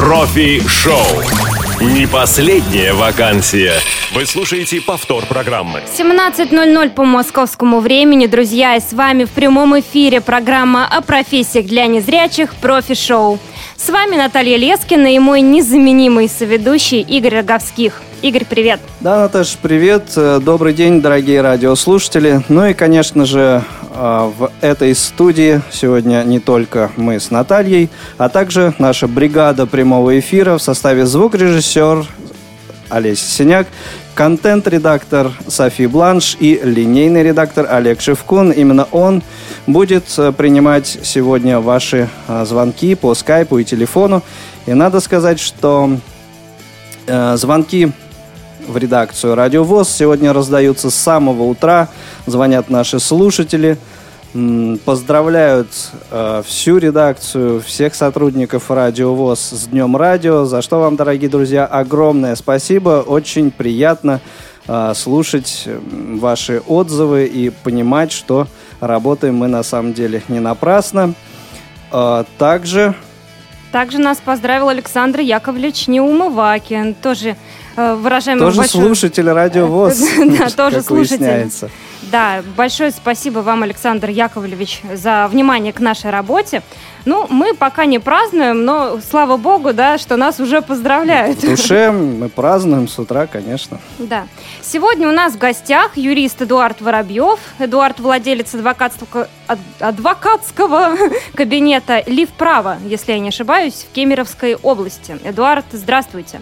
Профи-шоу. Не последняя вакансия. Вы слушаете повтор программы. 17.00 по московскому времени, друзья, и с вами в прямом эфире программа о профессиях для незрячих «Профи-шоу». С вами Наталья Лескина и мой незаменимый соведущий Игорь Роговских. Игорь, привет. Да, Наташа, привет. Э, добрый день, дорогие радиослушатели. Ну и, конечно же, э, в этой студии сегодня не только мы с Натальей, а также наша бригада прямого эфира в составе звукорежиссер Олеся Синяк, контент-редактор Софи Бланш и линейный редактор Олег Шевкун. Именно он будет э, принимать сегодня ваши э, звонки по скайпу и телефону. И надо сказать, что э, звонки в редакцию Радио ВОЗ сегодня раздаются с самого утра. Звонят наши слушатели – Поздравляют э, всю редакцию, всех сотрудников Радио ВОЗ с Днем Радио, за что вам, дорогие друзья, огромное спасибо. Очень приятно э, слушать ваши отзывы и понимать, что работаем мы на самом деле не напрасно. Э, также... Также нас поздравил Александр Яковлевич Неумывакин, тоже выражаем Тоже большое... слушатель Радио ВОЗ, Да, тоже слушатель. Да, большое спасибо вам, Александр Яковлевич, за внимание к нашей работе. Ну, мы пока не празднуем, но слава богу, да, что нас уже поздравляют. В душе мы празднуем с утра, конечно. Да. Сегодня у нас в гостях юрист Эдуард Воробьев. Эдуард владелец адвокатского, адвокатского кабинета «Лив Право», если я не ошибаюсь, в Кемеровской области. Эдуард, здравствуйте.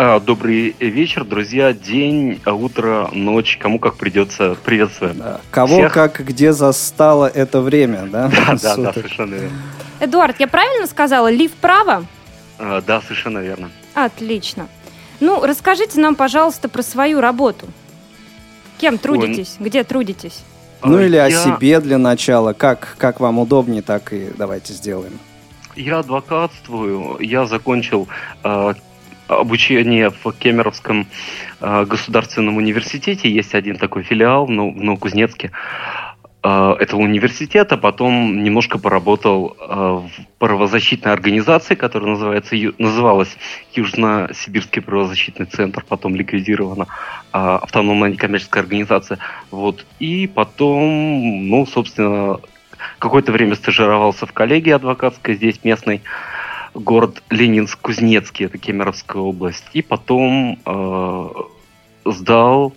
А, добрый вечер, друзья. День, утро, ночь, кому как придется. Приветствуем. Да. Кого Всех. как где застало это время, да? Да, да, да, совершенно верно. Эдуард, я правильно сказала? Лив право? А, да, совершенно верно. Отлично. Ну, расскажите нам, пожалуйста, про свою работу. Кем трудитесь? Ой. Где трудитесь? Ну или я... о себе для начала. Как, как вам удобнее, так и давайте сделаем. Я адвокатствую. Я закончил э, обучение в Кемеровском э, государственном университете. Есть один такой филиал в Новокузнецке э, этого университета. Потом немножко поработал э, в правозащитной организации, которая называется, называлась Южно-Сибирский правозащитный центр, потом ликвидирована автономная некоммерческая организация. Вот. И потом, ну, собственно, какое-то время стажировался в коллегии адвокатской здесь местной город Ленинск-Кузнецкий, это Кемеровская область. И потом э, сдал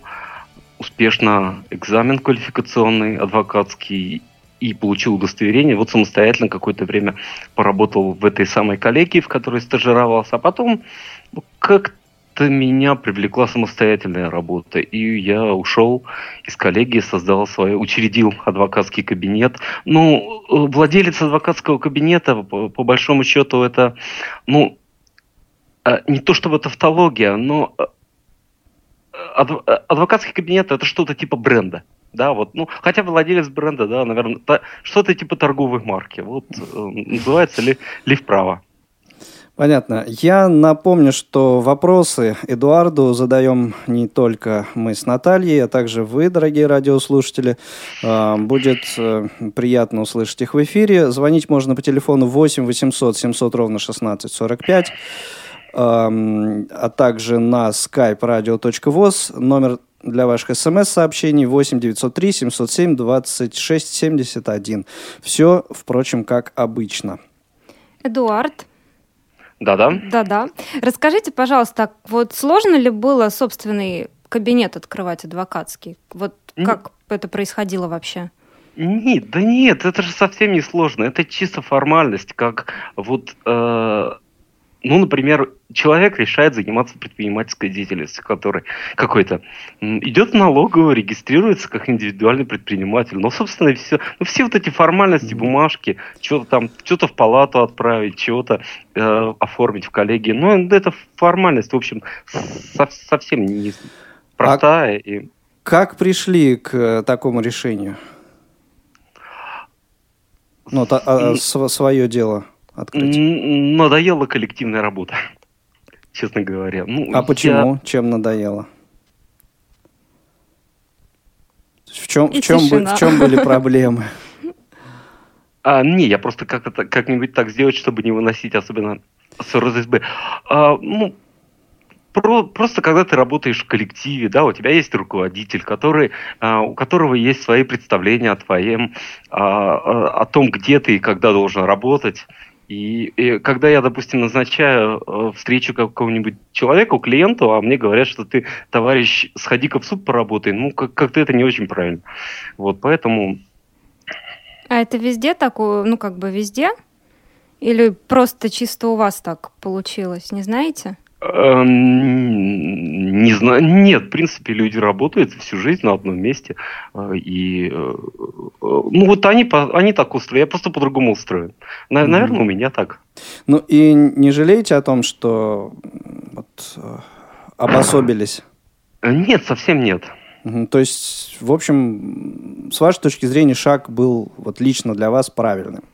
успешно экзамен квалификационный, адвокатский, и получил удостоверение. Вот самостоятельно какое-то время поработал в этой самой коллегии, в которой стажировался. А потом ну, как меня привлекла самостоятельная работа. И я ушел из коллегии, создал свой, учредил адвокатский кабинет. Ну, э, владелец адвокатского кабинета, по, по большому счету, это, ну, э, не то чтобы тавтология, но э, адвокатский кабинет это что-то типа бренда. Да, вот, ну, хотя владелец бренда, да, наверное, что-то типа торговой марки. Вот называется ли, ли вправо. Понятно. Я напомню, что вопросы Эдуарду задаем не только мы с Натальей, а также вы, дорогие радиослушатели. А, будет э, приятно услышать их в эфире. Звонить можно по телефону 8 800 700 ровно 16 45, а также на skype radio.voz. Номер для ваших смс-сообщений 8 903 707 26 71. Все, впрочем, как обычно. Эдуард, да-да. Да-да. Расскажите, пожалуйста, вот сложно ли было собственный кабинет открывать адвокатский? Вот как это происходило вообще? Нет, да нет, это же совсем не сложно. Это чисто формальность, как вот э, ну, например, человек решает заниматься предпринимательской деятельностью, который какой-то идет в налоговую, регистрируется как индивидуальный предприниматель. Но, собственно, и все. Ну, все вот эти формальности, бумажки, что-то там, что-то в палату отправить, чего-то э, оформить в коллегии. Ну, это формальность, в общем, со- совсем не простая. А и... Как пришли к э, такому решению? Ну, та, а, свое дело открыть? Надоела коллективная работа, честно говоря. Ну, а я... почему? Чем надоело? В чем, в чем, в чем были проблемы? А, не, я просто как-то как-нибудь так сделать, чтобы не выносить особенно С РСБ. А, ну, про, просто когда ты работаешь в коллективе, да, у тебя есть руководитель, который, а, у которого есть свои представления о твоем, а, а, о том, где ты и когда должен работать. И, и когда я, допустим, назначаю э, встречу какого-нибудь человека, клиенту, а мне говорят, что ты, товарищ, сходи-ка в суд поработай, ну, как- как-то это не очень правильно. Вот, поэтому... А это везде такое, ну, как бы везде? Или просто чисто у вас так получилось, не знаете? Эм, не знаю, нет, в принципе, люди работают всю жизнь на одном месте, э, и, э, э, ну, вот они, они так устроены, я просто по-другому устроен. Наверное, у меня так. Ну и не жалеете о том, что вот, обособились? Нет, совсем нет. То есть, в общем, с вашей точки зрения, шаг был вот лично для вас правильным.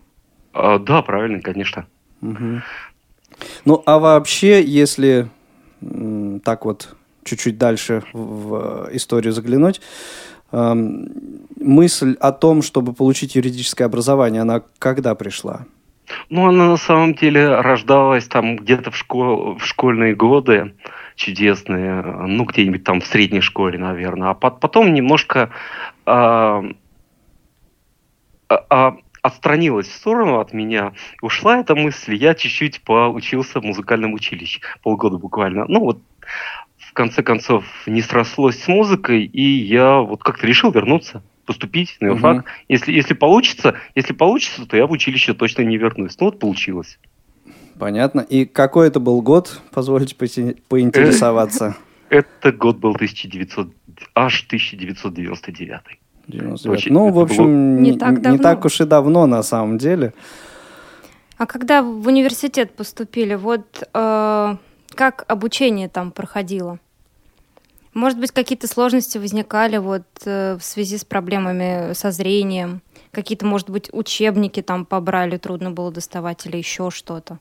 А, Да, правильно, конечно. Мгм. Ну, а вообще, если так вот чуть-чуть дальше в, в историю заглянуть, эм, мысль о том, чтобы получить юридическое образование, она когда пришла? Ну, она на самом деле рождалась там где-то в, школ... в школьные годы чудесные, ну, где-нибудь там в средней школе, наверное. А по- потом немножко а- а, отстранилась в сторону от меня, ушла эта мысль, я чуть-чуть поучился в музыкальном училище, полгода буквально. Ну, вот конце концов не срослось с музыкой, и я вот как-то решил вернуться поступить на юрфак. Если, если получится, если получится, то я в училище точно не вернусь. Ну вот получилось. Понятно. И какой это был год, позвольте поинтересоваться? Это год был 1900, аж 1999. 99. Очень- Ну, в было общем, не не, так не так уж и давно на самом деле. А когда в университет поступили, вот э, как обучение там проходило? Может быть, какие-то сложности возникали вот э, в связи с проблемами со зрением? Какие-то, может быть, учебники там побрали, трудно было доставать или еще что-то?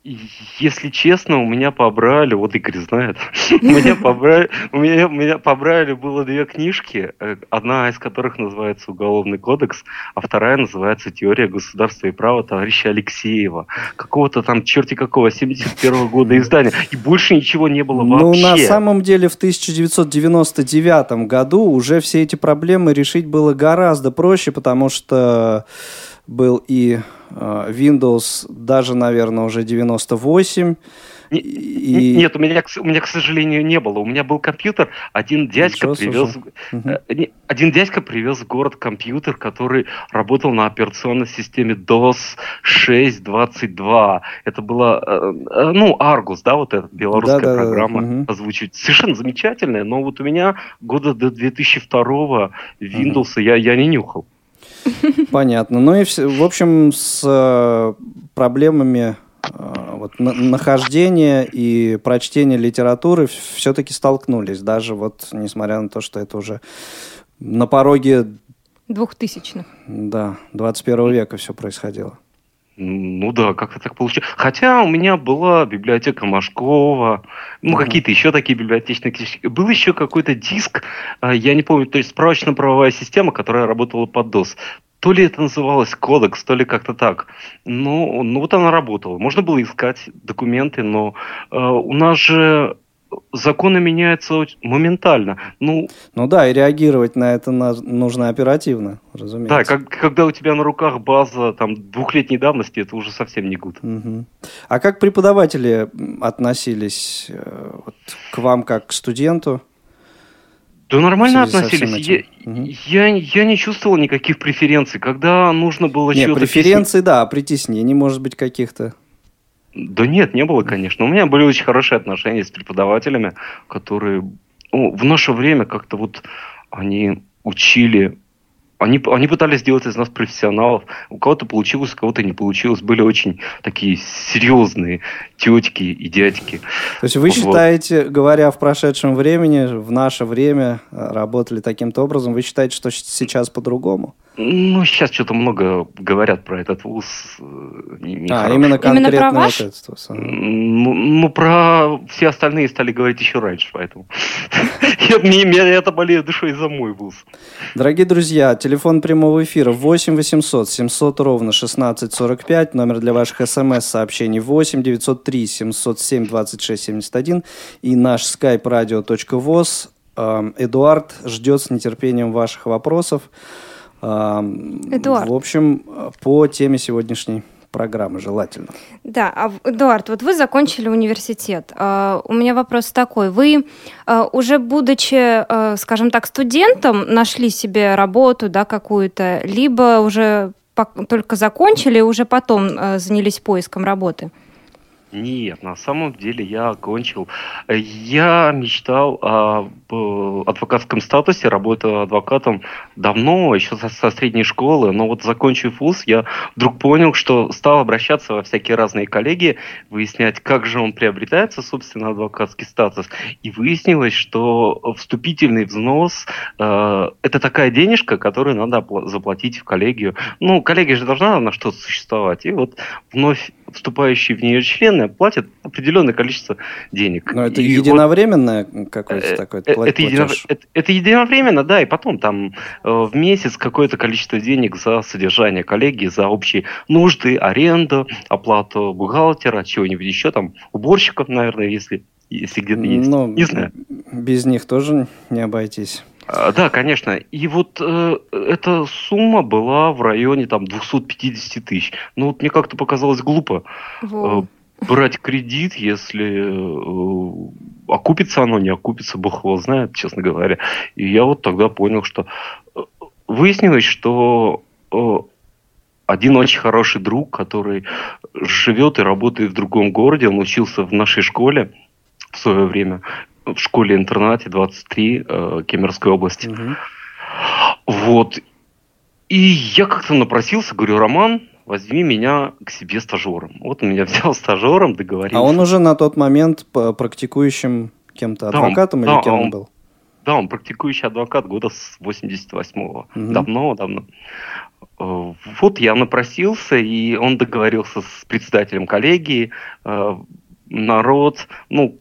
Если честно, у меня побрали, вот Игорь знает, у меня побрали, у меня, у меня побрали было две книжки, э, одна из которых называется «Уголовный кодекс», а вторая называется «Теория государства и права» товарища Алексеева. Какого-то там черти какого, 71 года издания. И больше ничего не было Ну, вообще. на самом деле, в 1999 году уже все эти проблемы решить было гораздо проще, потому что был и э, Windows, даже, наверное, уже 98. Не- и... Нет, у меня, у меня, к сожалению, не было. У меня был компьютер, один дядька Ничего привез... Не, Один дядька привез в город компьютер, который работал на операционной системе DOS 6.22. Это была, э, ну, Argus, да, вот эта белорусская Да-да-да, программа мгм. озвучивать. Совершенно замечательная, но вот у меня года до 2002 Windows я, я не нюхал. Понятно. Ну и, все, в общем, с э, проблемами э, вот, на- нахождения и прочтения литературы все-таки столкнулись. Даже вот, несмотря на то, что это уже на пороге Двухтысячных. да, 21 века все происходило. Ну да, как-то так получилось. Хотя у меня была библиотека Машкова, ну Мгм. какие-то еще такие библиотечные книжки. Был еще какой-то диск, а, я не помню, то есть справочно-правовая система, которая работала под DOS. То ли это называлось кодекс, то ли как-то так. Ну, ну вот она работала. Можно было искать документы, но э, у нас же законы меняются моментально. Ну, Ну да, и реагировать на это нужно оперативно, разумеется. да, как- когда у тебя на руках база там двухлетней давности, это уже совсем не гуд. Мгм. А как преподаватели относились э, вот, к вам как к студенту? Да нормально относились. этим. Мгм. Я, я, я не чувствовал никаких преференций. Когда нужно было Нет, преференции, да, а притеснений, может быть, каких-то. Да нет, не было, конечно. У меня были очень хорошие отношения с преподавателями, которые ну, в наше время как-то вот они учили, они, они пытались сделать из нас профессионалов. У кого-то получилось, у кого-то не получилось. Были очень такие серьезные тетки и дядьки. То есть вы Вот. считаете, говоря в прошедшем времени, в наше время э, работали таким-то образом, вы считаете, что сейчас по-другому? Ну, сейчас что-то много говорят про этот вуз. Э, а, именно конкретно именно про ваш? этот вуз. Ну, ну, про все остальные стали говорить еще раньше, поэтому. Я это болею душой за мой вуз. Дорогие друзья, телефон прямого эфира 8 800 700 ровно 1645, номер для ваших смс-сообщений 8 903 707 26 71 и наш skype radio.voz. Эм, Эдуард ждет с нетерпением ваших вопросов. Эдуард. В общем, по теме сегодняшней программы желательно. Да, а, Эдуард, вот вы закончили университет. А, у меня вопрос такой. Вы а, уже будучи, скажем так, студентом, нашли себе работу, да, какую-то, либо уже только закончили уже потом занялись поиском работы? Нет, на самом деле я окончил. Я мечтал об адвокатском статусе, работаю адвокатом давно, еще со, со средней школы, но вот закончив вуз, я вдруг понял, что стал обращаться во всякие разные коллегии, выяснять, как же он приобретается, собственно, адвокатский статус. И выяснилось, что вступительный взнос э, это такая денежка, которую надо заплатить в коллегию. Ну, коллегия же должна на что-то существовать. И вот вновь вступающие в нее члены платят определенное количество денег. Но это и единовременное вот, какое-то э, такое это, это, едино, это, это единовременно, да, и потом там э, в месяц какое-то количество денег за содержание коллеги, за общие нужды, аренду, оплату бухгалтера, чего-нибудь еще, там, уборщиков, наверное, если, если где-то есть. Ну, не знаю. Без них тоже не обойтись. А, да, конечно. И вот э, эта сумма была в районе там 250 тысяч. Ну вот мне как-то показалось глупо э, брать кредит, если э, окупится оно, не окупится, бог его знает, честно говоря. И я вот тогда понял, что э, выяснилось, что э, один очень хороший друг, который живет и работает в другом городе, он учился в нашей школе в свое время, в школе-интернате 23 э, Кемеровской области. Угу. Вот. И я как-то напросился, говорю, Роман, возьми меня к себе стажером. Вот он меня взял стажером, договорился. А он уже на тот момент практикующим кем-то адвокатом да, или да, кем он, он был? Да, он практикующий адвокат года с 88-го. Угу. Давно, давно. Э, вот я напросился, и он договорился с председателем коллегии. Э, народ, ну,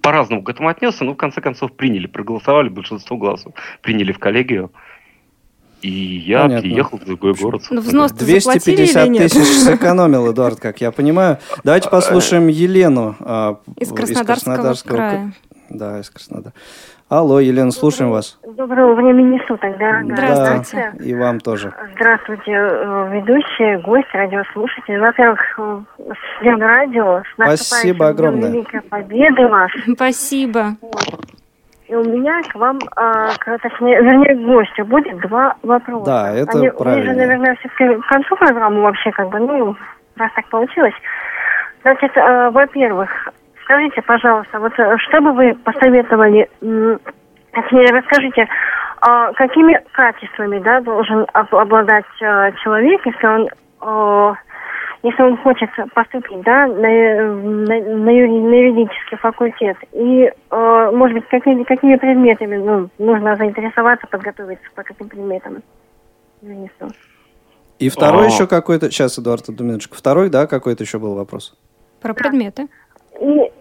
по-разному к этому отнесся, но в конце концов приняли, проголосовали, большинство голосов приняли в коллегию. И я Понятно. переехал в другой город. Ну, взнос 250 тысяч сэкономил, Эдуард, как я понимаю. Давайте послушаем Елену а, из Краснодарского, из Краснодарского края. Да, из Краснодара. Алло, Елена, слушаем вас. Доброго времени суток, дорогая. Здравствуйте. Да, и вам тоже. Здравствуйте, э, ведущие, гость, радиослушатели. Во-первых, э, с Днем Радио. С Спасибо огромное. Великой Победы вас. Спасибо. И у меня к вам, а, к, точнее, вернее, к гостю будет два вопроса. Да, это Они, правильно. Они же, наверное, все-таки к концу программы вообще, как бы, ну, раз так получилось. Значит, э, во-первых, Скажите, пожалуйста, вот э, что бы вы посоветовали, точнее, расскажите, а, какими качествами да, должен обладать э, человек, если он э, если он хочет поступить да, на, на, на, юридический факультет, и, э, может быть, какими, какими предметами ну, нужно заинтересоваться, подготовиться по каким предметам И второй а. еще какой-то... Сейчас, Эдуард, одну минуточку. Второй, да, какой-то еще был вопрос? Про предметы. И,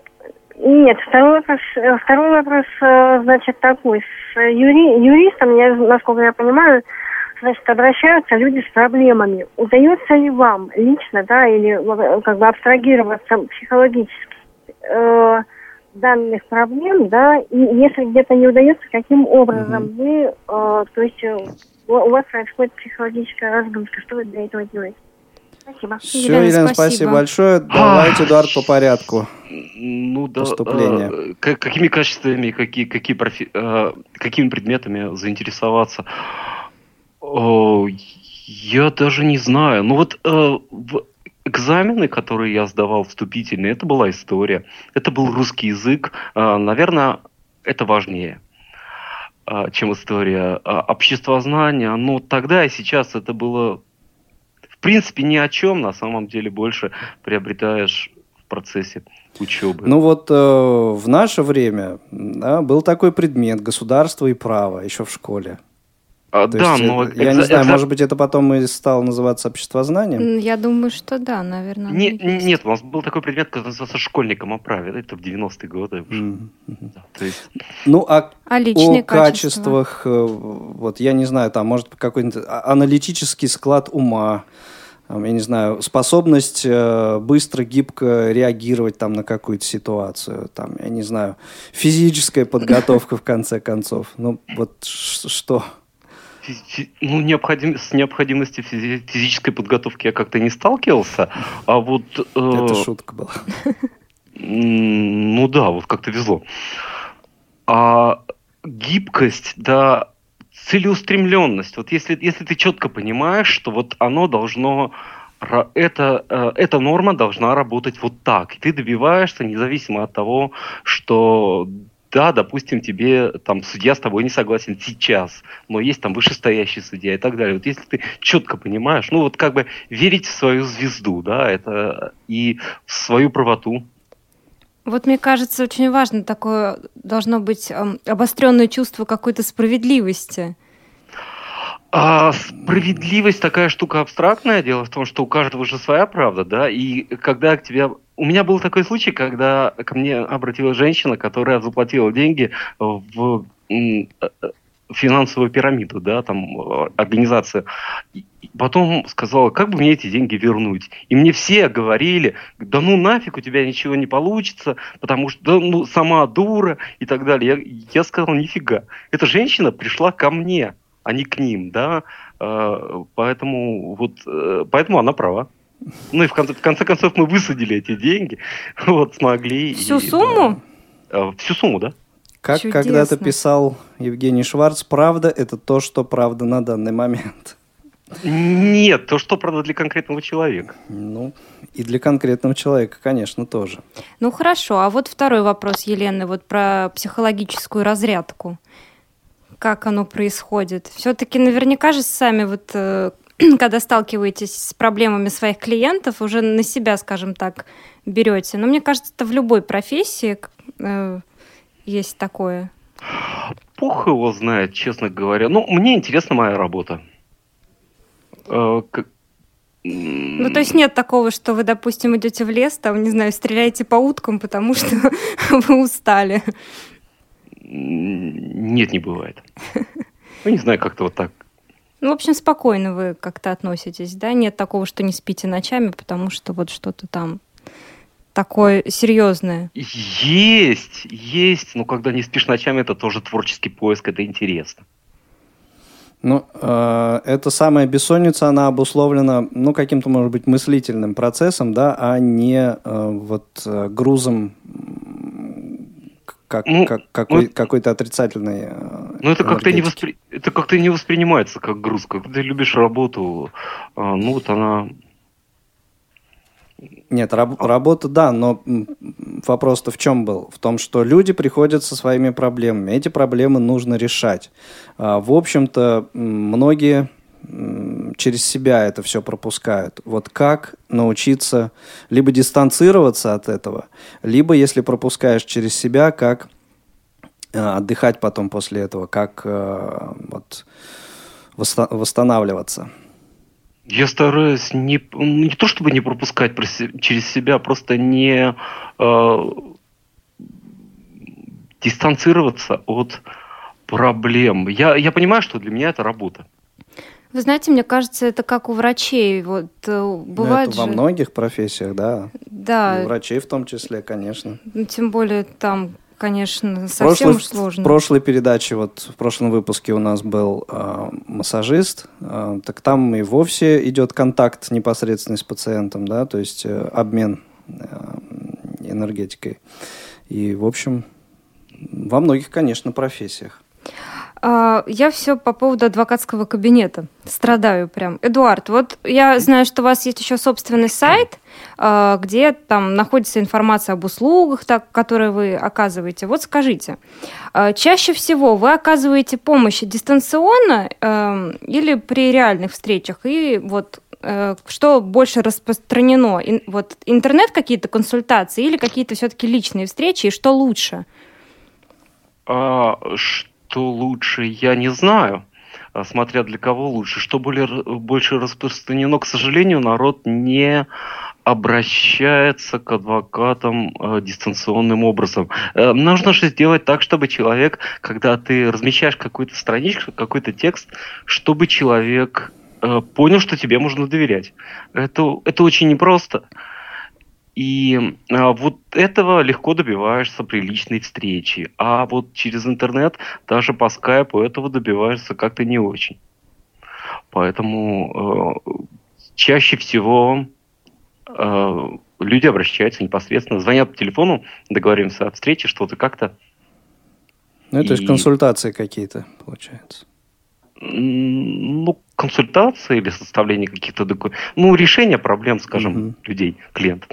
нет, второй вопрос, э, второй вопрос, э, значит, такой. С юри, юристом, я, насколько я понимаю, значит, обращаются люди с проблемами. Удается ли вам лично, да, или э, как бы абстрагироваться психологически э, данных проблем, да, и если где-то не удается, каким образом mm-hmm. вы, э, то есть у, у вас происходит психологическая разгрузка, что вы для этого делаете? Спасибо. Все, Елена, Елена спасибо. спасибо большое. Давайте, Эдуард, по порядку. Ну да. Поступление. Э, какими качествами, какие, какие профи, э, какими предметами заинтересоваться? Э, я даже не знаю. Ну вот э, в экзамены, которые я сдавал вступительные, это была история, это был русский язык. Э, наверное, это важнее э, чем история. А обществознание, ну тогда и сейчас это было принципе, ни о чем на самом деле больше приобретаешь в процессе учебы. Ну вот э, в наше время да, был такой предмет государство и право еще в школе. А, То да, есть, но... Я экза... не знаю, экза... может быть, это потом и стало называться обществознанием? Я думаю, что да, наверное. Не, нет, у нас был такой предмет, который назывался школьником о праве. Это в 90-е годы. Mm-hmm. Да, то есть... Ну, а, а о качествах, э, вот я не знаю, там, может, какой-нибудь а, аналитический склад ума, я не знаю, способность э, быстро, гибко реагировать там на какую-то ситуацию, там, я не знаю, физическая подготовка в конце концов. Ну, вот что? Ну, необходим, с необходимостью физи- физической подготовки я как-то не сталкивался, а вот... Э, Это шутка была. Ну да, вот как-то везло. А гибкость, да, целеустремленность. Вот если, если ты четко понимаешь, что вот оно должно это, э, эта норма должна работать вот так. И ты добиваешься, независимо от того, что да, допустим, тебе там судья с тобой не согласен сейчас, но есть там вышестоящий судья и так далее. Вот если ты четко понимаешь, ну вот как бы верить в свою звезду, да, это и в свою правоту. Вот мне кажется, очень важно такое должно быть э, обостренное чувство какой-то справедливости. А справедливость такая штука абстрактная. Дело в том, что у каждого же своя правда, да, и когда к тебе... У меня был такой случай, когда ко мне обратилась женщина, которая заплатила деньги в э, финансовую пирамиду, да, там, организация. Потом сказала, как бы мне эти деньги вернуть. И мне все говорили, да ну нафиг, у тебя ничего не получится, потому что да, ну, сама дура и так далее. Я, я сказал, нифига. Эта женщина пришла ко мне а не к ним, да, э, поэтому вот, э, поэтому она права. Ну и в конце, в конце концов мы высадили эти деньги, вот смогли. Всю и, сумму? Да, всю сумму, да. Как когда-то писал Евгений Шварц, правда – это то, что правда на данный момент. Нет, то, что правда для конкретного человека. Ну, и для конкретного человека, конечно, тоже. Ну, хорошо. А вот второй вопрос, Елены, вот про психологическую разрядку как оно происходит. Все-таки наверняка же сами вот э, когда сталкиваетесь с проблемами своих клиентов, уже на себя, скажем так, берете. Но мне кажется, это в любой профессии э, есть такое. Пух его знает, честно говоря. Ну, мне интересна моя работа. Э, как... Ну, то есть нет такого, что вы, допустим, идете в лес, там, не знаю, стреляете по уткам, потому что вы устали. Нет, не бывает. Ну, не знаю, как-то вот так. Ну, в общем, спокойно вы как-то относитесь, да? Нет такого, что не спите ночами, потому что вот что-то там такое серьезное. Есть, есть. Но когда не спишь ночами, это тоже творческий поиск, это интересно. Ну, э, эта самая бессонница, она обусловлена, ну, каким-то, может быть, мыслительным процессом, да, а не э, вот э, грузом как, ну, как какой, ну, какой-то отрицательный. Э, ну это как-то не воспри... это как-то не воспринимается как груз. Когда ты любишь работу, а, ну вот она. Нет, раб- работа, да, но вопрос-то в чем был? В том, что люди приходят со своими проблемами. Эти проблемы нужно решать. А, в общем-то, многие через себя это все пропускают. Вот как научиться либо дистанцироваться от этого, либо, если пропускаешь через себя, как э, отдыхать потом после этого, как э, вот, восстанавливаться. Я стараюсь не, не то чтобы не пропускать через себя, просто не э, дистанцироваться от проблем. Я, я понимаю, что для меня это работа. Вы знаете, мне кажется, это как у врачей. Вот э, бывает ну, это же... во многих профессиях, да. Да. И у врачей в том числе, конечно. Ну, тем более там, конечно, совсем прошлой, уж сложно. В прошлой передаче, вот в прошлом выпуске у нас был э, массажист, э, так там и вовсе идет контакт непосредственный с пациентом, да, то есть э, обмен э, энергетикой. И, в общем, во многих, конечно, профессиях. А, я все по поводу адвокатского кабинета. Страдаю прям. Эдуард, вот я знаю, что у вас есть еще собственный сайт, а, где там находится информация об услугах, так, которые вы оказываете. Вот скажите, а, чаще всего вы оказываете помощь дистанционно или при реальных встречах? И вот э, что больше распространено? Вот интернет какие-то консультации или какие-то все-таки личные встречи? И что лучше? А, что лучше, я не знаю. а, смотря для кого лучше. Что более, больше распространено, к сожалению, народ не обращается к адвокатам э, дистанционным образом. Э, нужно же сделать так, чтобы человек, когда ты размещаешь какую-то страничку, какой-то текст, чтобы человек э, понял, что тебе можно доверять. Это, это очень непросто. И а, вот этого легко добиваешься при личной встрече. А вот через интернет, даже по скайпу, этого добиваешься как-то не очень. Поэтому э, чаще всего э, люди обращаются непосредственно, звонят по телефону, договоримся о встрече, что-то как-то. Ну, это и... же консультации какие-то, получается. Ну, консультации или составление каких-то документов. Ну, решение проблем, скажем, угу. людей, клиентов.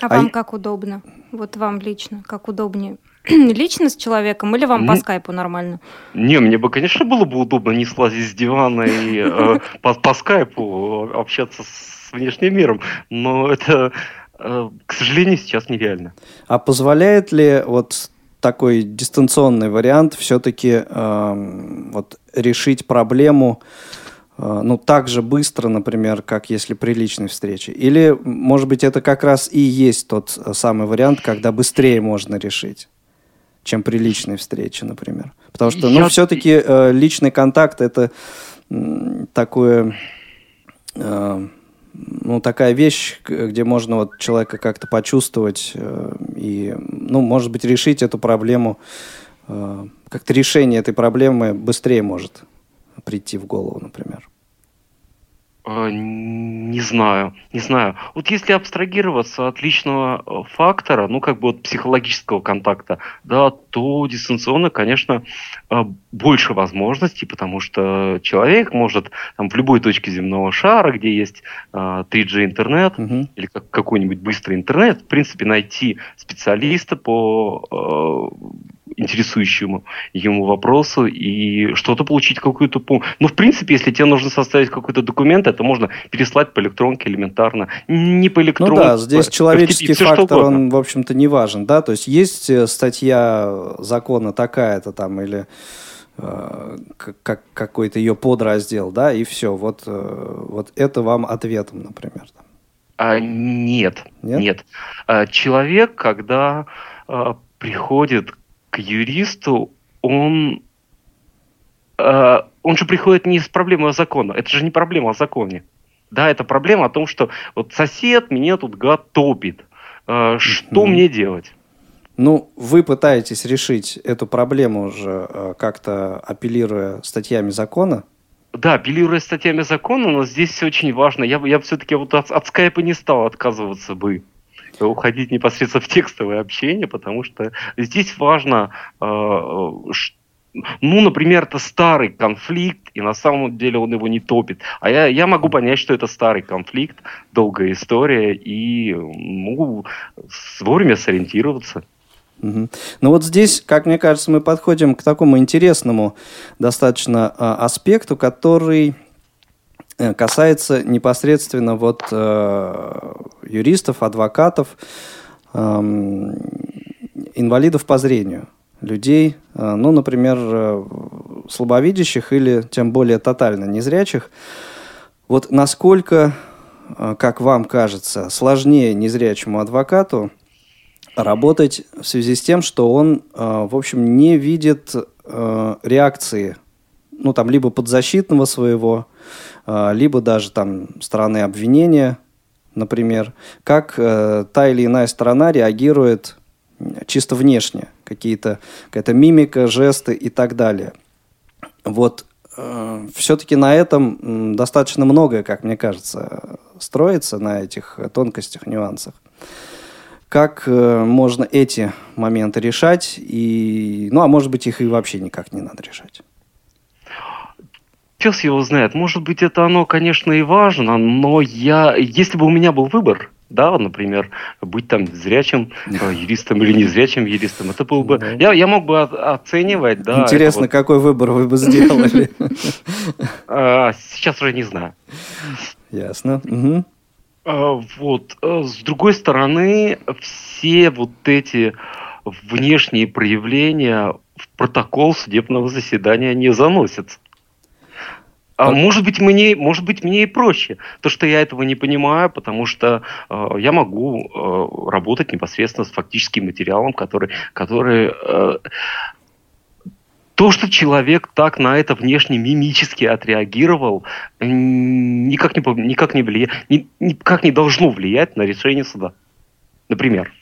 А, а вам как удобно? Вот вам лично, как удобнее? лично с человеком или вам по скайпу нормально? Не, мне бы, конечно, было бы удобно не слазить с дивана и э, по скайпу общаться с внешним миром, но это, э, к сожалению, сейчас нереально. А позволяет ли вот такой дистанционный вариант все-таки э, вот решить проблему э, ну, так же быстро, например, как если при личной встрече? Или, может быть, это как раз и есть тот самый вариант, когда быстрее можно решить, чем при личной встрече, например? Потому что, ну, все-таки э, личный контакт – это э, такое... Э, ну, такая вещь, где можно вот человека как-то почувствовать э, и, ну, может быть, решить эту проблему, э, как-то решение этой проблемы быстрее может прийти в голову, например. Э, не знаю, не знаю. Вот если абстрагироваться от личного э, фактора, ну как бы от психологического контакта, да, то дистанционно, конечно, э, больше возможностей, потому что человек может там, в любой точке земного шара, где есть 3G интернет угу. или как, какой-нибудь быстрый интернет, в принципе, найти специалиста по интересующему ему вопросу и что-то получить какую-то помощь. Ну, в принципе, если тебе нужно составить какой-то документ, это можно переслать по электронке элементарно. Не по электронке. Ну да, здесь человеческий FTP, фактор, он, в общем-то, не важен, да, то есть есть э, статья закона такая-то там или э, как какой-то ее подраздел, да, и все, вот, э, вот это вам ответом, например. А, нет, нет, нет. А, человек, когда а, приходит к юристу, он, э, он же приходит не с проблемой закона. Это же не проблема о законе. Да, это проблема о том, что вот сосед меня тут гад топит. Э, что mm-hmm. мне делать? Ну, вы пытаетесь решить эту проблему уже э, как-то апеллируя статьями закона? Да, апеллируя статьями закона, но здесь очень важно. Я, я все-таки вот от, от скайпа не стал отказываться бы уходить непосредственно в текстовое общение, потому что здесь важно, э, ну, например, это старый конфликт, и на самом деле он его не топит. А я, я могу понять, что это старый конфликт, долгая история, и ну, вовремя сориентироваться. Угу. Ну вот здесь, как мне кажется, мы подходим к такому интересному достаточно а, аспекту, который Э, касается непосредственно вот э, юристов, адвокатов, э, инвалидов по зрению, людей, э, ну, например, э, слабовидящих или тем более тотально незрячих. Вот насколько, э, как вам кажется, сложнее незрячему адвокату работать в связи с тем, что он, э, в общем, не видит э, реакции, ну, там, либо подзащитного своего, а, либо даже там стороны обвинения, например, как э, та или иная сторона реагирует чисто внешне, какие-то, какая-то мимика, жесты и так далее. Вот э, все-таки на этом достаточно многое, как мне кажется, строится на этих тонкостях, нюансах. Как э, можно эти моменты решать, и, ну а может быть их и вообще никак не надо решать? Пес его знает. Может быть, это оно, конечно, и важно, но я, если бы у меня был выбор, да, например, быть там зрячим э, юристом или незрячим юристом, это был бы... Я, я мог бы оценивать, да. Интересно, вот... какой выбор вы бы сделали? А, сейчас уже не знаю. Ясно. А, вот. Э, с другой стороны, все вот эти внешние проявления в протокол судебного заседания не заносятся. А может быть мне, может быть мне и проще, то что я этого не понимаю, потому что э, я могу э, работать непосредственно с фактическим материалом, который, который э, то, что человек так на это внешне мимически отреагировал, никак не, никак не влияет, никак не должно влиять на решение суда. Например.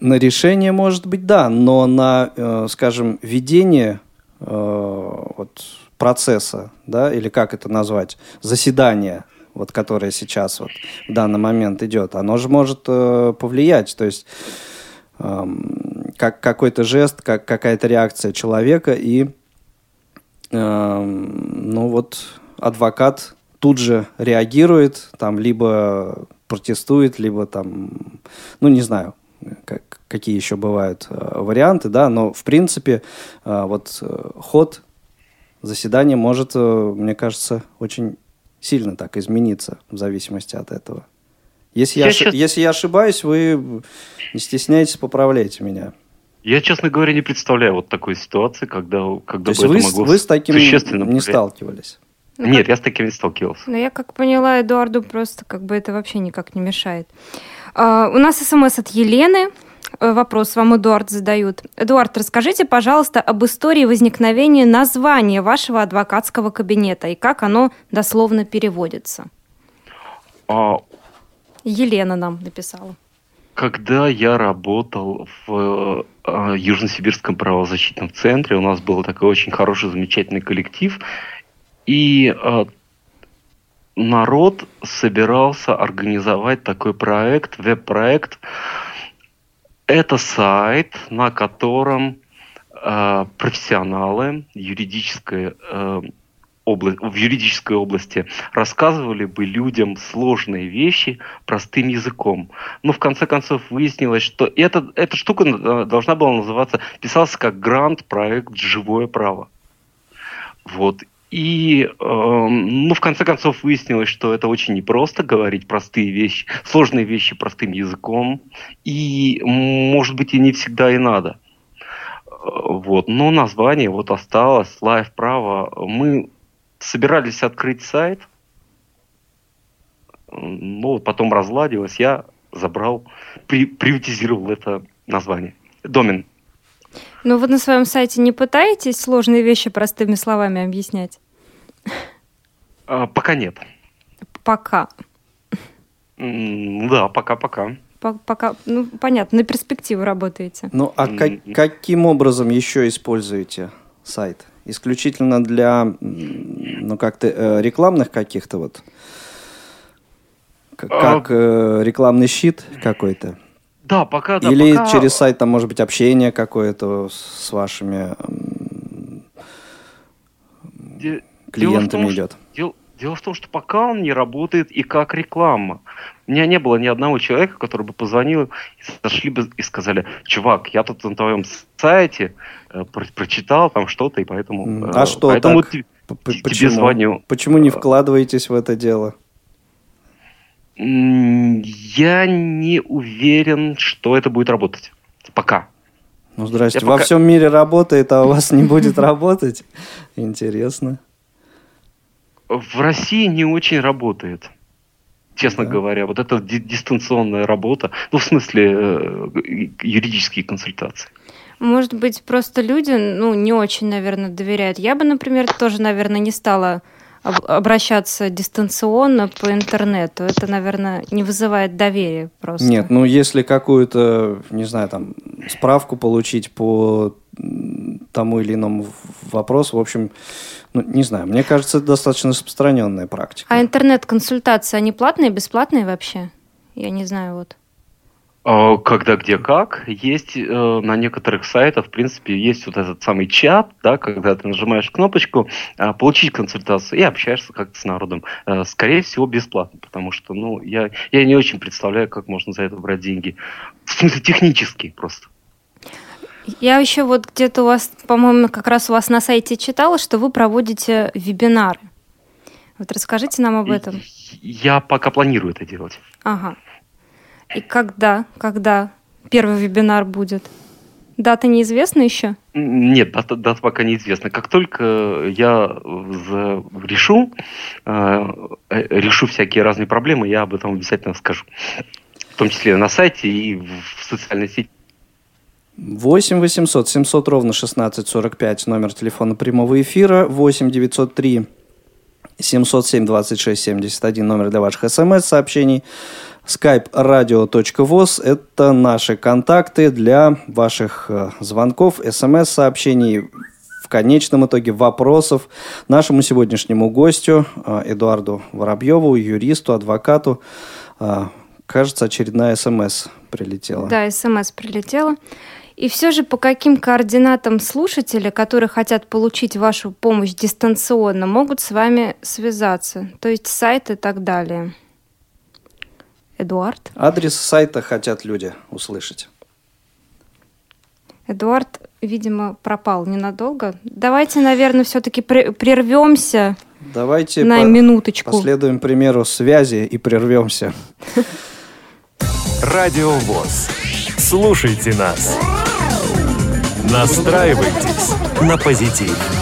На решение, может быть, да, но на, э, скажем, ведение э, вот, процесса, да, или как это назвать, заседания, вот, которое сейчас вот в данный момент идет, оно же может э, повлиять. То есть как какой-то жест, как какая-то реакция человека, и ну вот адвокат тут же реагирует, там либо протестует, либо там, ну не знаю, как, какие еще бывают э, варианты, да, но в принципе э, вот э, ход заседания может, э, мне кажется, очень сильно так измениться в зависимости от этого. Если я, я, сейчас... если я ошибаюсь, вы не стесняйтесь, поправляйте меня. Я, честно говоря, не представляю вот такой ситуации, когда, когда То бы есть это вы, могло вы с таким существенно не сталкивались? Ну, Нет, как... я с таким не сталкивался. Ну, я как поняла, Эдуарду просто как бы это вообще никак не мешает. Uh, у нас смс от Елены. Э, вопрос вам Эдуард задают. Эдуард, расскажите, пожалуйста, об истории возникновения названия вашего адвокатского кабинета и как оно дословно переводится. А, Елена нам написала. Когда я работал в э, Южно-Сибирском правозащитном центре, у нас был такой очень хороший, замечательный коллектив, и э, народ собирался организовать такой проект, веб-проект. Это сайт, на котором э, профессионалы, юридическое э, обла- в юридической области рассказывали бы людям сложные вещи простым языком. Но в конце концов выяснилось, что эта, эта штука э, должна была называться, писался как грант-проект «Живое право». Вот. И, э, ну, в конце концов, выяснилось, что это очень непросто говорить простые вещи, сложные вещи простым языком. И, может быть, и не всегда и надо. Э, вот. Но название вот осталось, Live Право. Мы собирались открыть сайт, но потом разладилось, я забрал, при, приватизировал это название. Домен. Ну вы на своем сайте не пытаетесь сложные вещи простыми словами объяснять? А, пока нет. Пока. Да, пока-пока. Пока, ну, понятно, на перспективу работаете. Ну, а как, каким образом еще используете сайт? исключительно для, ну, как-то э, рекламных каких-то вот, как, а... э, рекламный щит какой-то? Да, пока, да. Или пока... через сайт, там, может быть, общение какое-то с вашими Де... клиентами том, идет? Дело, дело в том, что пока он не работает и как реклама. У меня не было ни одного человека, который бы позвонил, и зашли бы и сказали, чувак, я тут на твоем сайте э, про прочитал там что-то, и поэтому... Э, а что поэтому так? Почему? тебе звоню. Почему не вкладываетесь в это дело? Я не уверен, что это будет работать. Пока. Ну, здрасте. Я Во пока... всем мире работает, а у вас не будет работать? Интересно. В России не очень работает честно да. говоря. Вот это дистанционная работа, ну, в смысле, э, юридические консультации. Может быть, просто люди, ну, не очень, наверное, доверяют. Я бы, например, тоже, наверное, не стала обращаться дистанционно по интернету. Это, наверное, не вызывает доверия просто. Нет, ну если какую-то, не знаю, там, справку получить по тому или иному вопросу, в общем, ну, не знаю, мне кажется, это достаточно распространенная практика. А интернет-консультации, они платные, бесплатные вообще? Я не знаю, вот. А, когда, где, как. Есть э, на некоторых сайтах, в принципе, есть вот этот самый чат, да, когда ты нажимаешь кнопочку э, «Получить консультацию» и общаешься как-то с народом. Э, скорее всего, бесплатно, потому что, ну, я, я не очень представляю, как можно за это брать деньги. В смысле, технически просто. Я еще вот где-то у вас, по-моему, как раз у вас на сайте читала, что вы проводите вебинары. Вот расскажите нам об этом. Я пока планирую это делать. Ага. И когда, когда первый вебинар будет? Дата неизвестна еще? Нет, дата, дата пока неизвестна. Как только я решу, э, решу всякие разные проблемы, я об этом обязательно скажу. В том числе на сайте и в социальной сети. 8 800 700 ровно 1645 номер телефона прямого эфира, 8 903 707 26 71 номер для ваших смс-сообщений. Skype radio.voz – это наши контакты для ваших э, звонков, смс-сообщений, в конечном итоге вопросов нашему сегодняшнему гостю э, Эдуарду Воробьеву, юристу, адвокату. Э, кажется, очередная смс прилетела. Да, смс прилетела. И все же по каким координатам слушатели, которые хотят получить вашу помощь дистанционно, могут с вами связаться? То есть сайт и так далее. Эдуард? Адрес сайта хотят люди услышать. Эдуард, видимо, пропал ненадолго. Давайте, наверное, все-таки прервемся Давайте на по минуточку. Последуем примеру связи и прервемся. Радио ВОЗ. Слушайте нас. Настраивайтесь на позитив.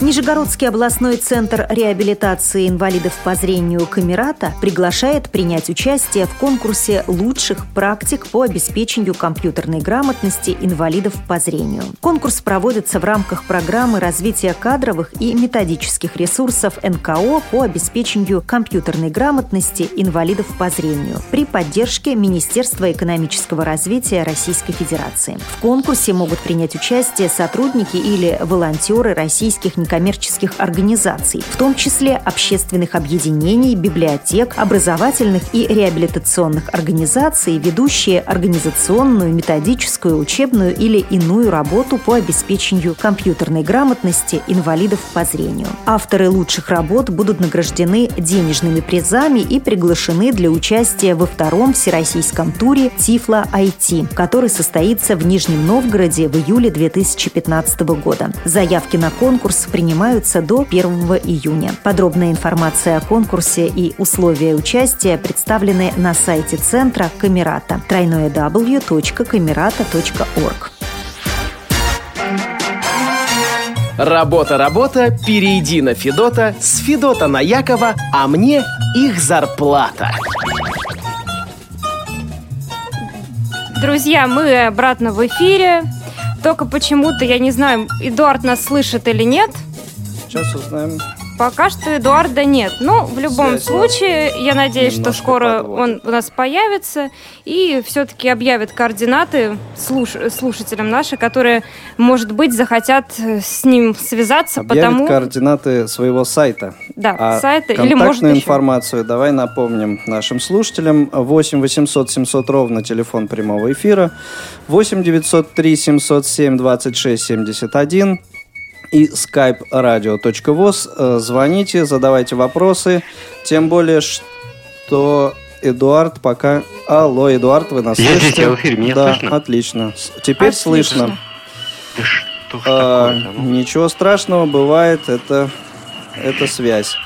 Нижегородский областной центр реабилитации инвалидов по зрению Камерата приглашает принять участие в конкурсе лучших практик по обеспечению компьютерной грамотности инвалидов по зрению. Конкурс проводится в рамках программы развития кадровых и методических ресурсов НКО по обеспечению компьютерной грамотности инвалидов по зрению при поддержке Министерства экономического развития Российской Федерации. В конкурсе могут принять участие сотрудники или волонтеры российских некоммерческих организаций, в том числе общественных объединений, библиотек, образовательных и реабилитационных организаций, ведущие организационную, методическую, учебную или иную работу по обеспечению компьютерной грамотности инвалидов по зрению. Авторы лучших работ будут награждены денежными призами и приглашены для участия во втором всероссийском туре Тифла IT, который состоится в Нижнем Новгороде в июле 2015 года. Заявки на конкурс принимаются до 1 июня. Подробная информация о конкурсе и условия участия представлены на сайте центра Камерата www.camerata.org. Работа, работа, перейди на Федота, с Федота на Якова, а мне их зарплата. Друзья, мы обратно в эфире. Только почему-то, я не знаю, Эдуард нас слышит или нет – Сейчас узнаем. Пока что Эдуарда нет. Но в любом Связь случае, я надеюсь, что скоро он у нас появится и все-таки объявит координаты слуш слушателям наши, которые, может быть, захотят с ним связаться. Объявит потому... координаты своего сайта. Да, а сайта или может информацию еще. давай напомним нашим слушателям. 8 800 700 ровно телефон прямого эфира. 8 903 707 26 71 и skype radio.voz. Э, звоните, задавайте вопросы. Тем более, что Эдуард пока... Алло, Эдуард, вы нас я слышите? Здесь, я в эфире, меня да, слышно? отлично. Теперь отлично. слышно. Да что ж а, такое ну... Ничего страшного, бывает, это, это связь.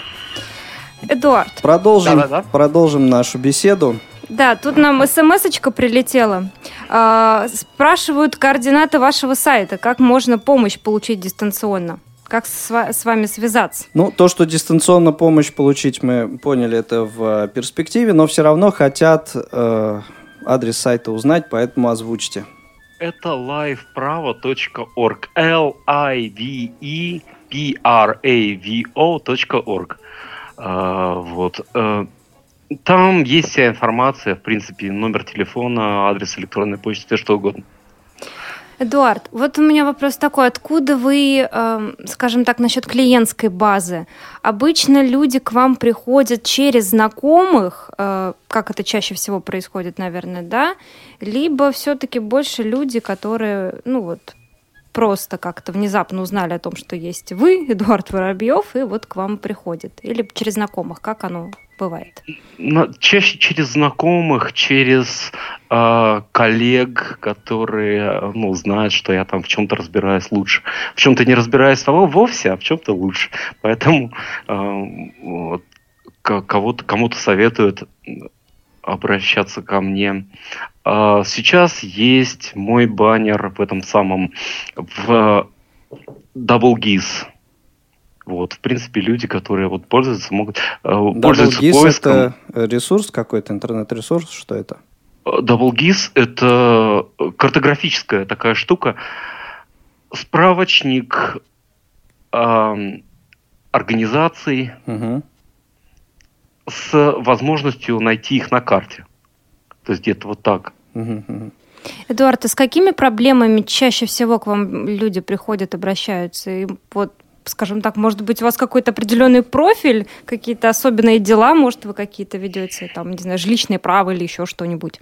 Эдуард. Продолжим, да, да, да. продолжим нашу беседу. Да, тут нам смс-очка прилетела. А, спрашивают координаты вашего сайта. Как можно помощь получить дистанционно? Как с, вами связаться? Ну, то, что дистанционно помощь получить, мы поняли это в перспективе, но все равно хотят э, адрес сайта узнать, поэтому озвучьте. Это livepravo.org. L-I-V-E-P-R-A-V-O.org. Uh, вот. Там есть вся информация, в принципе, номер телефона, адрес электронной почты, все что угодно. Эдуард, вот у меня вопрос такой. Откуда вы, э, скажем так, насчет клиентской базы? Обычно люди к вам приходят через знакомых, э, как это чаще всего происходит, наверное, да? Либо все-таки больше люди, которые, ну вот, просто как-то внезапно узнали о том, что есть вы, Эдуард Воробьев, и вот к вам приходит? Или через знакомых? Как оно бывает? Чаще через знакомых, через э, коллег, которые ну, знают, что я там в чем-то разбираюсь лучше. В чем-то не разбираюсь того вовсе, а в чем-то лучше. Поэтому э, вот, кого-то, кому-то советуют обращаться ко мне А сейчас есть мой баннер в этом самом в Double GIS. Вот, в принципе, люди, которые вот пользуются, могут э, пользоваться поиском. это ресурс какой-то, интернет-ресурс, что это? DoubleGIS – это картографическая такая штука, справочник эм, организаций Мгм. с возможностью найти их на карте. То есть где-то вот так. Мгм, мгм. Эдуард, а с какими проблемами чаще всего к вам люди приходят, обращаются? И вот, скажем так, может быть, у вас какой-то определенный профиль, какие-то особенные дела, может, вы какие-то ведете, там, не знаю, жилищные права или еще что-нибудь?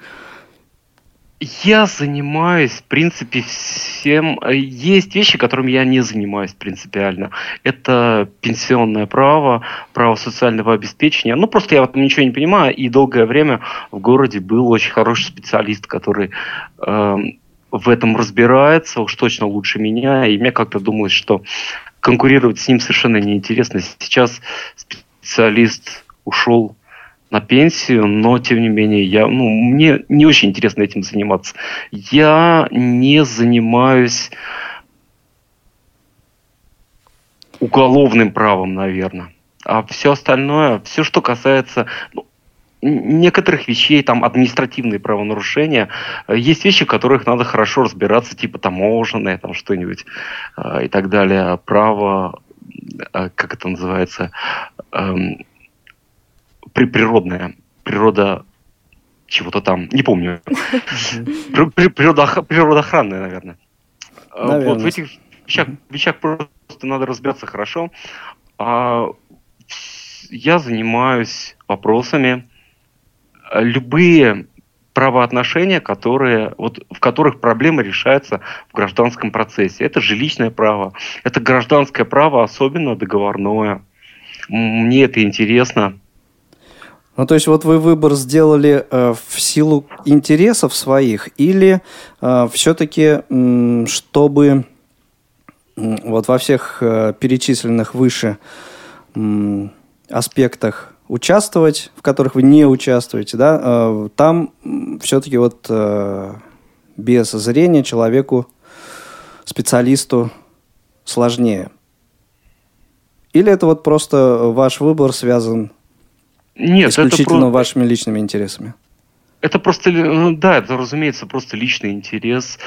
Я занимаюсь, в принципе, всем. Э, Есть вещи, которыми я не занимаюсь принципиально. Это пенсионное право, право социального обеспечения. Ну, просто я в этом ничего не понимаю. И долгое время в городе был очень хороший специалист, который эм, в этом разбирается, уж точно лучше меня. И мне как-то думалось, что конкурировать с ним совершенно неинтересно. Сейчас специалист ушел на пенсию, но тем не менее я, ну, мне не очень интересно этим заниматься. Я не занимаюсь уголовным правом, наверное. А все остальное, все, что касается ну, некоторых вещей, там административные правонарушения, э, есть вещи, в которых надо хорошо разбираться, типа таможенное, там что-нибудь э, и так далее. Право, э, как это называется, эм, при- природная, природа чего-то там, не помню. При- при- природоох- Природоохранная, наверное. Вот, в этих вещах, вещах просто надо разбираться хорошо. А я занимаюсь вопросами, любые правоотношения, которые, вот, в которых проблемы решаются в гражданском процессе. Это жилищное право, это гражданское право, особенно договорное. Мне это интересно. Ну, то есть вот вы выбор сделали э, в силу интересов своих или все-таки, чтобы м, вот во всех э, перечисленных выше м, аспектах участвовать, в которых вы не участвуете, да, э, там все-таки вот э, без зрения человеку, специалисту сложнее? Или это вот просто ваш выбор связан Нет, это исключительно просто- вашими личными интересами? Это просто, ну да, это, разумеется, просто личный интерес.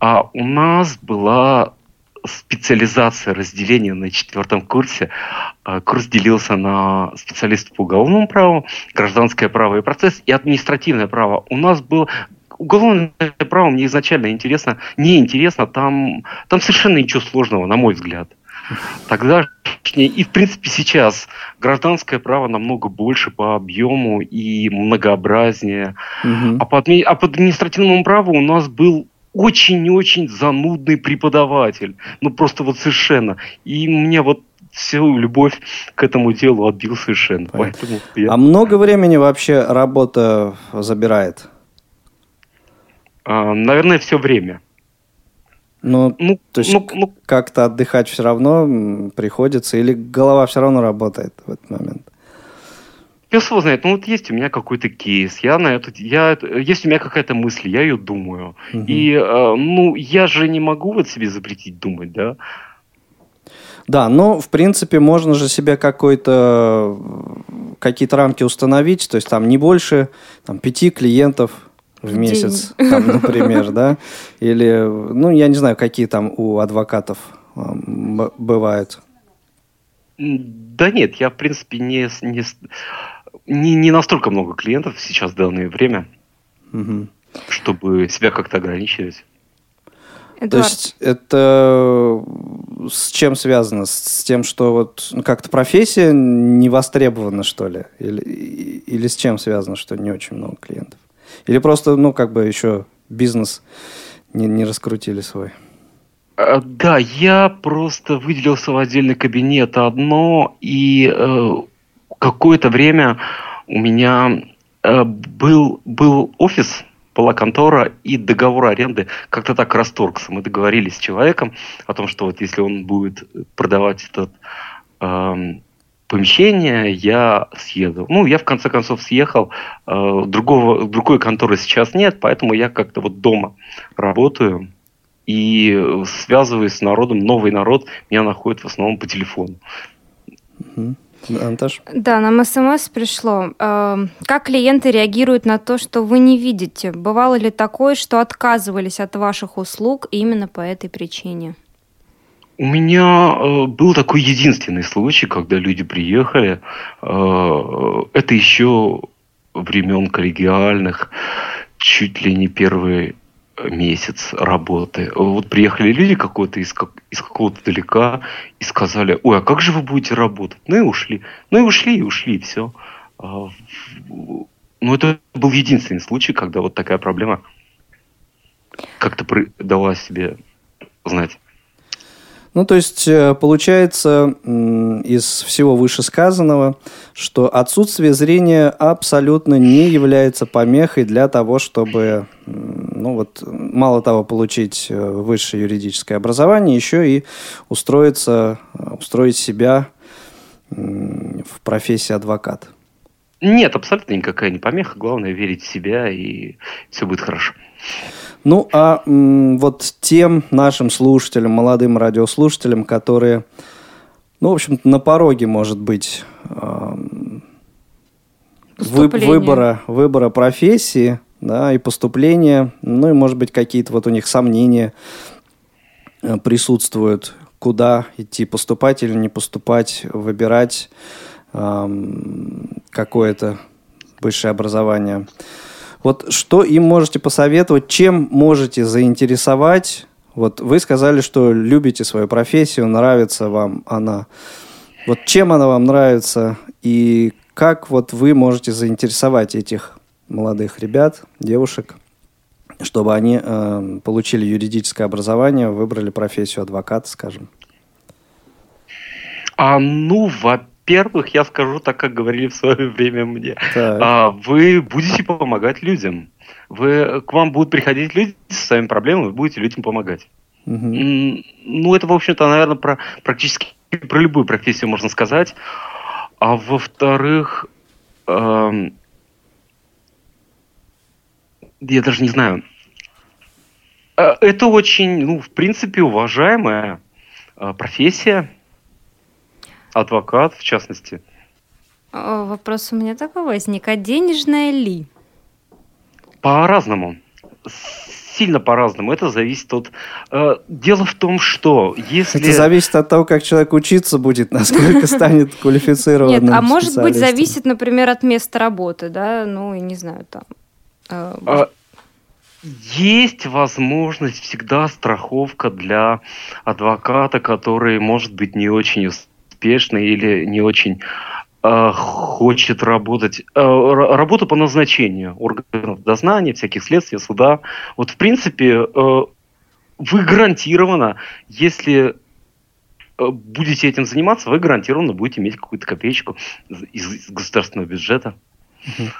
А у нас была специализация, разделение на четвертом курсе. А, Курс делился на специалистов по уголовному праву, гражданское право и процесс, и административное право. У нас было уголовное право мне изначально интересно, не интересно, там, там совершенно ничего сложного, на мой взгляд. Тогда и, в принципе, сейчас гражданское право намного больше по объему и многообразнее. Мгм. А по, адми- а по административному праву у нас был очень-очень занудный преподаватель. Ну, просто вот совершенно. И мне вот всю любовь к этому делу отбил совершенно. Понятно. Поэтому я- А много времени вообще работа забирает? а, наверное, все время. Ну, Ну, то есть ну, ну, как-то отдыхать все равно приходится, или голова все равно работает в этот момент? Пес его знает. Ну, вот есть у меня какой-то кейс. Я на эту, я, есть у меня какая-то мысль, я ее думаю. Мгм. И, э, ну, я же не могу вот себе запретить думать, да? Да, но в принципе можно же себе какой-то какие-то рамки установить, то есть там не больше там, пяти клиентов в месяц, там, например, да, или, ну, я не знаю, какие там у адвокатов м, б- бывают. Да нет, я, в принципе, не, не, не, не настолько много клиентов сейчас в данное время, Мгм. чтобы себя как-то ограничивать. То Эдуард, есть это с чем связано? С тем, что вот ну, как-то профессия не востребована, что ли? Или, или с чем связано, что не очень много клиентов? Или просто, ну, как бы еще бизнес не, не раскрутили свой? А, Да, я просто выделился в отдельный кабинет одно, и э, какое-то время у меня э, был, был офис, была контора, и договор аренды как-то так расторгся. Мы договорились с человеком о том, что вот если он будет продавать этот эм, помещение, я съеду. Ну, я в конце концов съехал, э, другого, другой конторы сейчас нет, поэтому я как-то вот дома работаю и связываюсь с народом. Новый народ меня находит в основном по телефону. Анташ? Да, нам смс пришло. Э, как клиенты реагируют на то, что вы не видите? Бывало ли такое, что отказывались от ваших услуг именно по этой причине? У меня э, был такой единственный случай, когда люди приехали. Э, это еще времен коллегиальных, чуть ли не первый месяц работы. Вот приехали люди какой-то из, как, из какого-то далека и сказали, ой, а как же вы будете работать? Ну и ушли. Ну и ушли, и ушли, и все. А, ну это был единственный случай, когда вот такая проблема как-то дала себе знать. Ну, то есть, э, получается из всего вышесказанного, что отсутствие зрения абсолютно не является помехой для того, чтобы, ну вот, мало того, получить э, высшее юридическое образование, еще и устроиться, устроить себя в профессии адвоката. Нет, абсолютно никакая не помеха. Главное верить в себя, и все будет хорошо. Ну, а м, вот тем нашим слушателям, молодым радиослушателям, которые, ну, в общем-то, на пороге, может быть, э, вы, выбора, выбора профессии, да, и поступления, ну, и, может быть, какие-то вот у них сомнения э, присутствуют, куда идти, поступать или не поступать, выбирать э, какое-то высшее образование – вот что им можете посоветовать, чем можете заинтересовать? Вот вы сказали, что любите свою профессию, нравится вам она. Вот чем она вам нравится и как вот вы можете заинтересовать этих молодых ребят, девушек, чтобы они э, получили юридическое образование, выбрали профессию адвоката, скажем? А, ну, во во-первых, я скажу так, как говорили в свое время мне. А, вы будете помогать людям. Вы, к вам будут приходить люди со своими проблемами, вы будете людям помогать. Угу. Ну, это, в общем-то, наверное, про, практически про любую профессию можно сказать. А во-вторых, эм, я даже не знаю. Э, это очень, ну, в принципе, уважаемая э, профессия адвокат, в частности. Вопрос у меня такой возник. А денежная ли? По-разному. Сильно по-разному. Это зависит от... Э, дело в том, что если... Это зависит от того, как человек учиться будет, насколько станет квалифицированным Нет, а может быть зависит, например, от места работы, да? Ну, и не знаю, там... Э, а, есть возможность всегда страховка для адвоката, который, может быть, не очень успешный или не очень э, хочет работать, э, работу по назначению органов дознания, всяких следствий, суда. Вот, в принципе, э, вы гарантированно, если будете этим заниматься, вы гарантированно будете иметь какую-то копеечку из, государственного бюджета.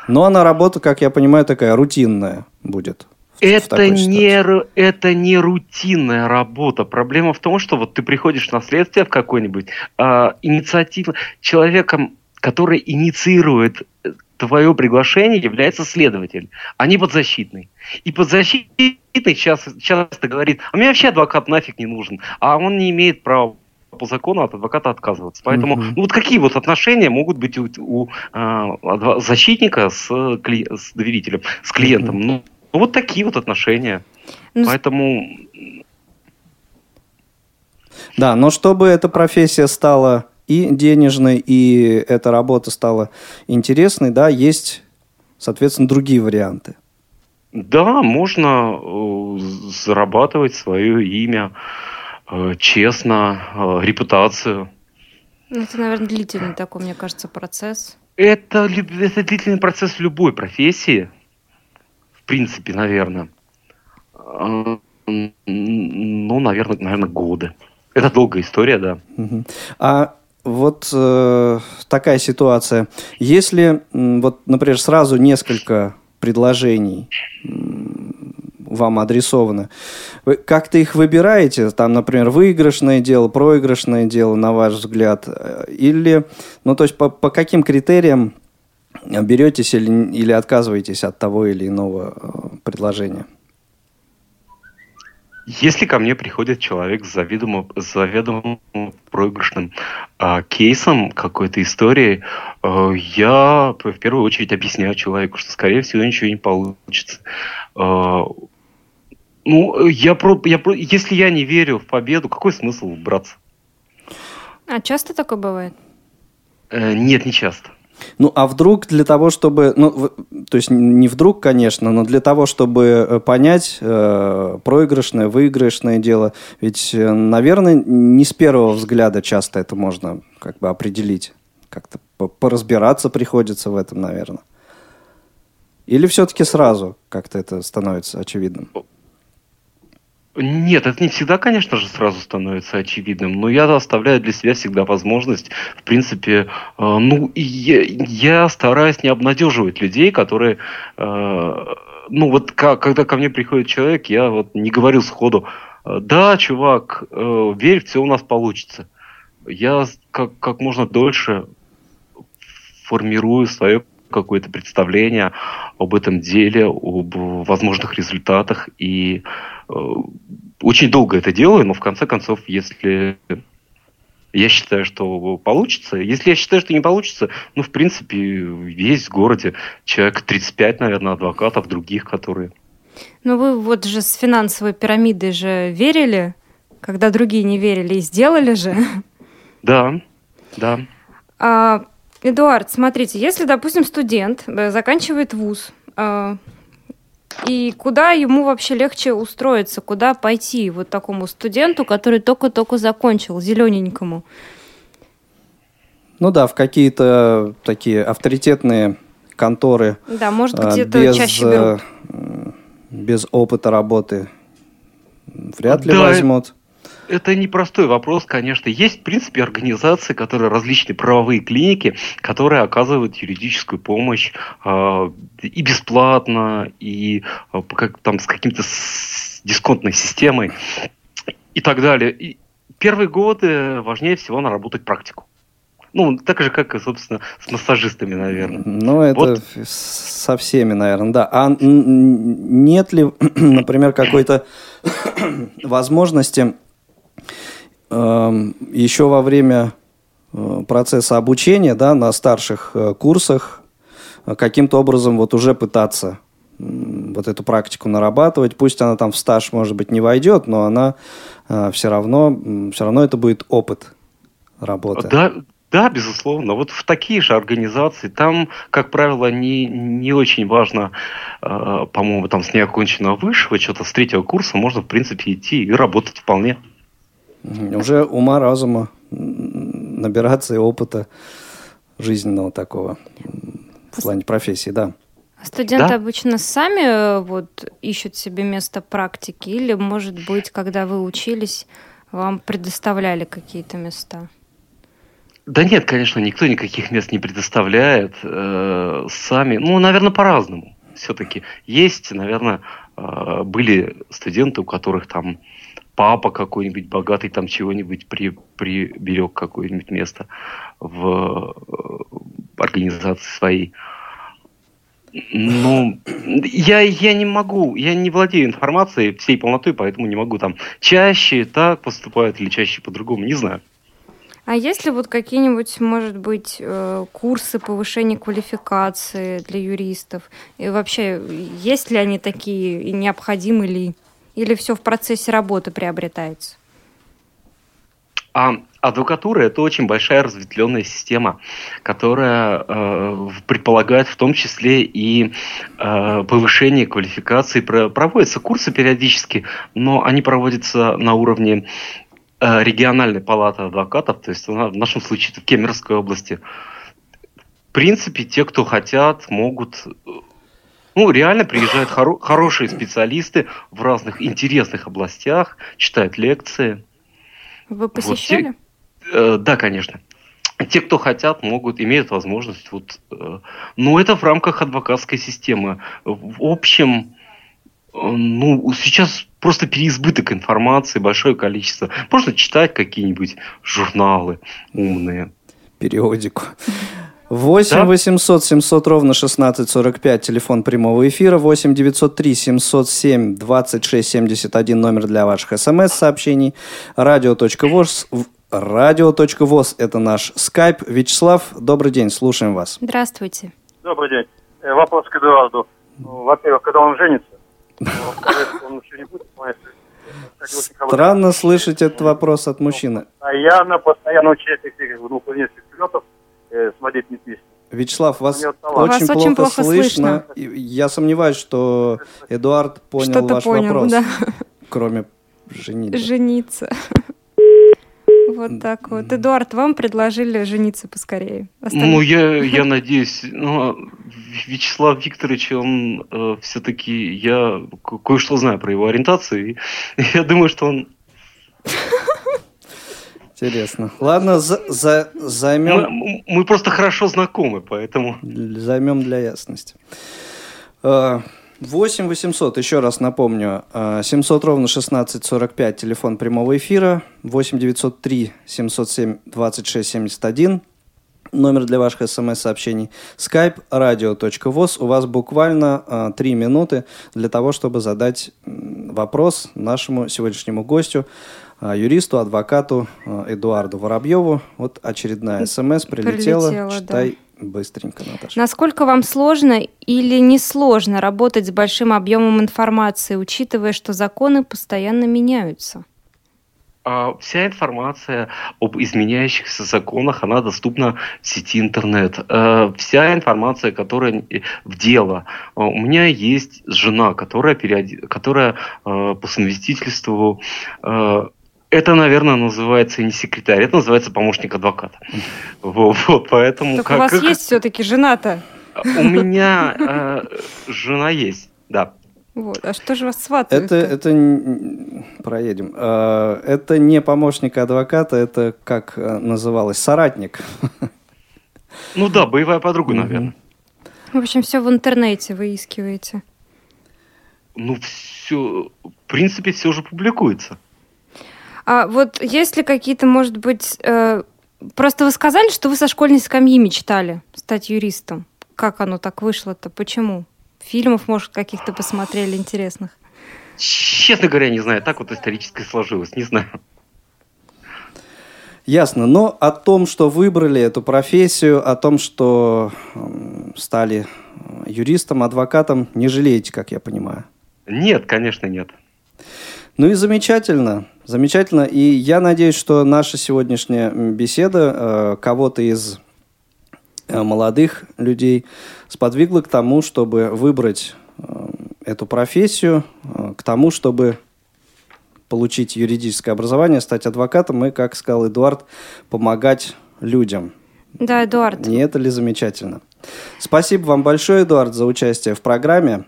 Ну, она работа, как я понимаю, такая рутинная будет. Это не, это не рутинная работа. Проблема в том, что вот ты приходишь на следствие в какой-нибудь э, инициатива человеком, который инициирует э, твое приглашение, является следователь, а не подзащитный. И подзащитный часто, часто говорит, а мне вообще адвокат нафиг не нужен, а он не имеет права по закону от адвоката отказываться. Поэтому mm-hmm. ну, вот какие вот отношения могут быть у, у э, защитника с, кли, с доверителем, с клиентом? Mm-hmm. Ну, вот такие вот отношения. Ну, Поэтому... Да, но чтобы эта профессия стала и денежной, и эта работа стала интересной, да, есть, соответственно, другие варианты. Да, можно э, зарабатывать свое имя э, честно, э, репутацию. Ну, это, наверное, длительный такой, мне кажется, процесс. Это, это длительный процесс в любой профессии принципе, наверное, ну, наверное, наверное, годы. Это долгая история, да. А вот э, такая ситуация. Если, вот, например, сразу несколько предложений вам адресованы. Вы как-то их выбираете? Там, например, выигрышное дело, проигрышное дело, на ваш взгляд? Или, ну, то есть по, по каким критериям беретесь или, или отказываетесь от того или иного э, предложения? Если ко мне приходит человек с заведомо, с заведомо проигрышным э, кейсом какой-то истории, э, я в первую очередь объясняю человеку, что, скорее всего, ничего не получится. Э, ну, я про, я про, если я не верю в победу, какой смысл браться? А часто такое бывает? Э, нет, не часто. Ну, а вдруг для того, чтобы, ну, то есть не вдруг, конечно, но для того, чтобы э, понять э, проигрышное, выигрышное дело, ведь, э, наверное, не с первого взгляда часто это можно как бы определить, как-то поразбираться приходится в этом, наверное. Или все-таки сразу как-то это становится очевидным? Нет, это не всегда, конечно же, сразу становится очевидным, но я оставляю для себя всегда возможность, в принципе, э, ну, я, я стараюсь не обнадеживать людей, которые, э, ну, вот как, когда ко мне приходит человек, я вот не говорю сходу, э, да, чувак, э, верь, все у нас получится. Я как, как можно дольше формирую свое какое-то представление об этом деле, об возможных результатах. И очень долго это делаю, но в конце концов, если я считаю, что получится. Если я считаю, что не получится, ну, в принципе, есть в городе человек 35, наверное, адвокатов других, которые... Ну, вы вот же с финансовой пирамидой же верили, когда другие не верили, и сделали же. Да, да. А Эдуард, смотрите, если, допустим, студент э, заканчивает вуз, э, и куда ему вообще легче устроиться, куда пойти вот такому студенту, который только-только закончил, зелененькому? Ну да, в какие-то такие авторитетные конторы. Да, может э, это без, чаще берут. Без опыта работы вряд ли да, возьмут. Это непростой вопрос, конечно. Есть, в принципе, организации, которые различные правовые клиники, которые оказывают юридическую помощь э, и бесплатно, и э, как, там, с каким-то дисконтной системой и так далее. И первые годы важнее всего наработать практику. Ну, так же, как и, собственно, с массажистами, наверное. Ну, это вот. со всеми, наверное, да. А нет ли, например, какой-то возможности еще во время э, процесса обучения да, на старших э, курсах э, каким-то образом вот уже пытаться вот эту практику нарабатывать. Пусть она там в стаж, может быть, не войдет, но она все равно, все равно это будет опыт работы. Да, да, безусловно. Вот в такие же организации, там, как правило, не, не очень важно, э, по-моему, там с неоконченного высшего, что-то с третьего курса можно, в принципе, идти и работать вполне. Уже ума, разума, набираться и опыта жизненного такого в плане профессии, да. Студенты да? обычно сами э, вот ищут себе место практики или, может быть, когда вы учились, вам предоставляли какие-то места? Да нет, конечно, никто никаких мест не предоставляет. Э, сами, ну, наверное, по-разному. Все-таки есть, наверное, э, были студенты, у которых там папа какой-нибудь богатый там чего-нибудь при, приберег какое-нибудь место в э, организации своей. Ну, я, я не могу, я не владею информацией всей полнотой, поэтому не могу там чаще так поступают или чаще по-другому, не знаю. А есть ли вот какие-нибудь, может быть, э, курсы повышения квалификации для юристов? И вообще, есть ли они такие и необходимы ли? Или все в процессе работы приобретается? А адвокатура это очень большая разветвленная система, которая э, предполагает в том числе и э, повышение квалификации. Проводятся курсы периодически, но они проводятся на уровне э, региональной палаты адвокатов, то есть в нашем случае это в Кемеровской области. В принципе, те, кто хотят, могут ну, реально приезжают хоро- хорошие специалисты в разных интересных областях, читают лекции. Вы посещали? Вот те, э, да, конечно. Те, кто хотят, могут, имеют возможность. Вот, э, но это в рамках адвокатской системы. В общем, Ну, сейчас просто переизбыток информации, большое количество. Можно читать какие-нибудь журналы умные. Периодику. 8 да? 800 700 ровно 1645, телефон прямого эфира, 8 903 707 26 71, номер для ваших смс-сообщений, радио.воз, радио.воз, это наш скайп. Вячеслав, добрый день, слушаем вас. Здравствуйте. Добрый день. Э, вопрос к Эдуарду. Во-первых, когда он женится? Он еще не будет, Странно слышать этот вопрос от мужчины. Постоянно, постоянно участник двух нескольких пилотов э, смотреть не песню. Вячеслав, вас очень, вас плохо, очень плохо слышно. слышно. Я сомневаюсь, что Эдуард понял ваш понял, вопрос. Да. Кроме жениться. Жениться. Вот так вот. Эдуард, вам предложили жениться поскорее. Остальные... Ну, я, я надеюсь, ну, Вячеслав Викторович, он э, все-таки, я кое-что знаю про его ориентацию, и я думаю, что он... Интересно. Ладно, за, за, займем... Мы, мы просто хорошо знакомы, поэтому... Займем для ясности. Э, 8 800, еще раз напомню, 700 а, ровно 1645, телефон прямого эфира, 8 903 707 26 71, номер для ваших смс-сообщений, skype radio.voz. У вас буквально 3 а, минуты для того, чтобы задать вопрос нашему сегодняшнему гостю, а, юристу, адвокату Эдуарду Воробьеву. Вот очередная смс прилетела. прилетела Читай да быстренько, Наташа. Насколько вам сложно или несложно работать с большим объемом информации, учитывая, что законы постоянно меняются? А, вся информация об изменяющихся законах, она доступна в сети интернет. А, вся информация, которая в дело. А, у меня есть жена, которая, периоди... которая по совместительству это, наверное, называется не секретарь, это называется помощник адвоката. Вот, вот поэтому. Так как, у вас как... есть все-таки жена-то? У меня э, жена есть, да. Вот. А что же вас сватают? Это, это проедем. Э, это не помощник адвоката, это как э, называлось соратник. Ну да, боевая подруга, наверное. В общем, все в интернете выискиваете. Ну все, в принципе, все уже публикуется. А вот есть ли какие-то, может быть, э, просто вы сказали, что вы со школьной скамьи мечтали стать юристом. Как оно так вышло-то? Почему? Фильмов, может, каких-то посмотрели интересных? Честно говоря, не знаю. Так вот исторически сложилось. Не знаю. Ясно. Но о том, что выбрали эту профессию, о том, что стали юристом, адвокатом, не жалеете, как я понимаю? Нет, конечно, нет. Ну и замечательно. Замечательно. И я надеюсь, что наша сегодняшняя беседа э, кого-то из э, молодых людей сподвигла к тому, чтобы выбрать э, эту профессию, э, к тому, чтобы получить юридическое образование, стать адвокатом и, как сказал Эдуард, помогать людям. Да, Эдуард. Не это ли замечательно? Спасибо вам большое, Эдуард, за участие в программе.